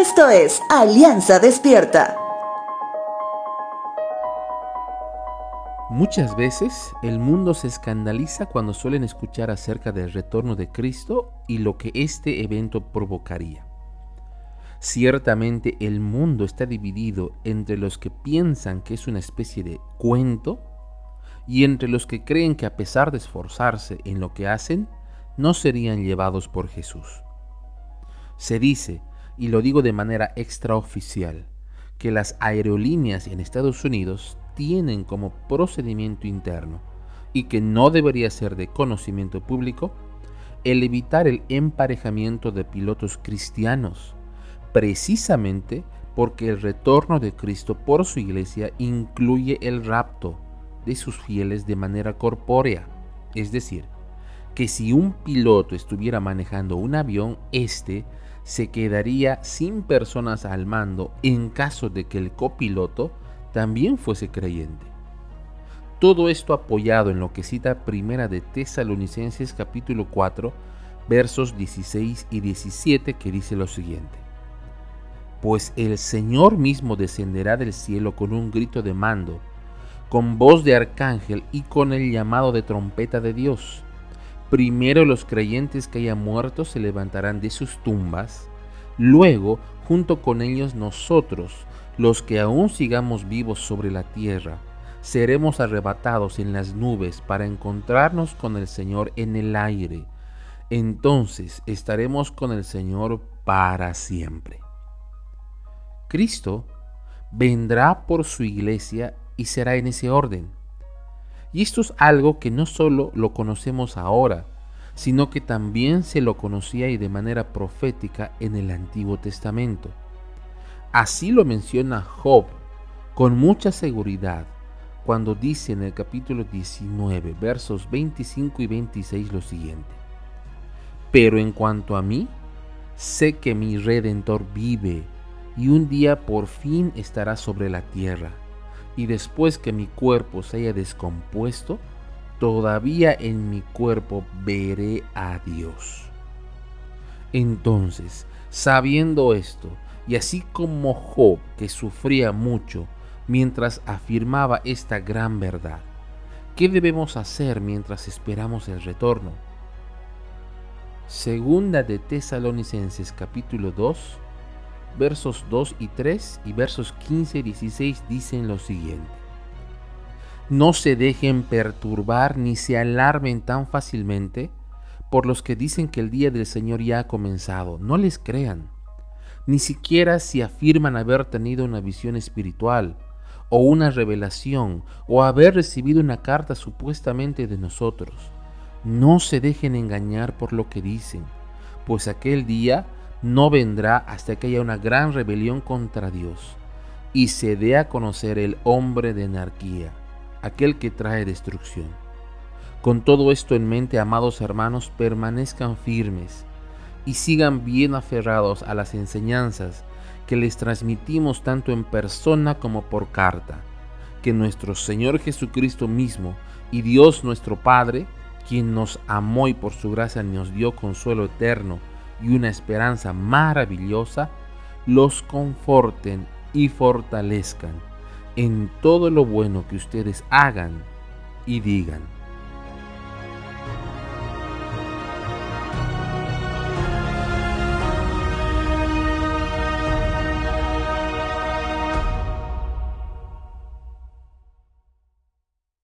Esto es Alianza Despierta. Muchas veces el mundo se escandaliza cuando suelen escuchar acerca del retorno de Cristo y lo que este evento provocaría. Ciertamente el mundo está dividido entre los que piensan que es una especie de cuento y entre los que creen que a pesar de esforzarse en lo que hacen, no serían llevados por Jesús. Se dice, y lo digo de manera extraoficial, que las aerolíneas en Estados Unidos tienen como procedimiento interno y que no debería ser de conocimiento público el evitar el emparejamiento de pilotos cristianos, precisamente porque el retorno de Cristo por su iglesia incluye el rapto de sus fieles de manera corpórea, es decir, que si un piloto estuviera manejando un avión, éste se quedaría sin personas al mando en caso de que el copiloto también fuese creyente. Todo esto apoyado en lo que cita Primera de Tesalonicenses capítulo 4, versos 16 y 17 que dice lo siguiente. Pues el Señor mismo descenderá del cielo con un grito de mando, con voz de arcángel y con el llamado de trompeta de Dios Primero los creyentes que hayan muerto se levantarán de sus tumbas, luego junto con ellos nosotros, los que aún sigamos vivos sobre la tierra, seremos arrebatados en las nubes para encontrarnos con el Señor en el aire. Entonces estaremos con el Señor para siempre. Cristo vendrá por su iglesia y será en ese orden. Y esto es algo que no solo lo conocemos ahora, sino que también se lo conocía y de manera profética en el Antiguo Testamento. Así lo menciona Job con mucha seguridad cuando dice en el capítulo 19, versos 25 y 26 lo siguiente. Pero en cuanto a mí, sé que mi redentor vive y un día por fin estará sobre la tierra y después que mi cuerpo se haya descompuesto, todavía en mi cuerpo veré a Dios. Entonces, sabiendo esto, y así como Job, que sufría mucho mientras afirmaba esta gran verdad, ¿qué debemos hacer mientras esperamos el retorno? Segunda de Tesalonicenses capítulo 2, versos 2 y 3 y versos 15 y 16 dicen lo siguiente. No se dejen perturbar ni se alarmen tan fácilmente por los que dicen que el día del Señor ya ha comenzado. No les crean, ni siquiera si afirman haber tenido una visión espiritual o una revelación o haber recibido una carta supuestamente de nosotros. No se dejen engañar por lo que dicen, pues aquel día no vendrá hasta que haya una gran rebelión contra Dios y se dé a conocer el hombre de anarquía, aquel que trae destrucción. Con todo esto en mente, amados hermanos, permanezcan firmes y sigan bien aferrados a las enseñanzas que les transmitimos tanto en persona como por carta, que nuestro Señor Jesucristo mismo y Dios nuestro Padre, quien nos amó y por su gracia nos dio consuelo eterno, y una esperanza maravillosa, los conforten y fortalezcan en todo lo bueno que ustedes hagan y digan.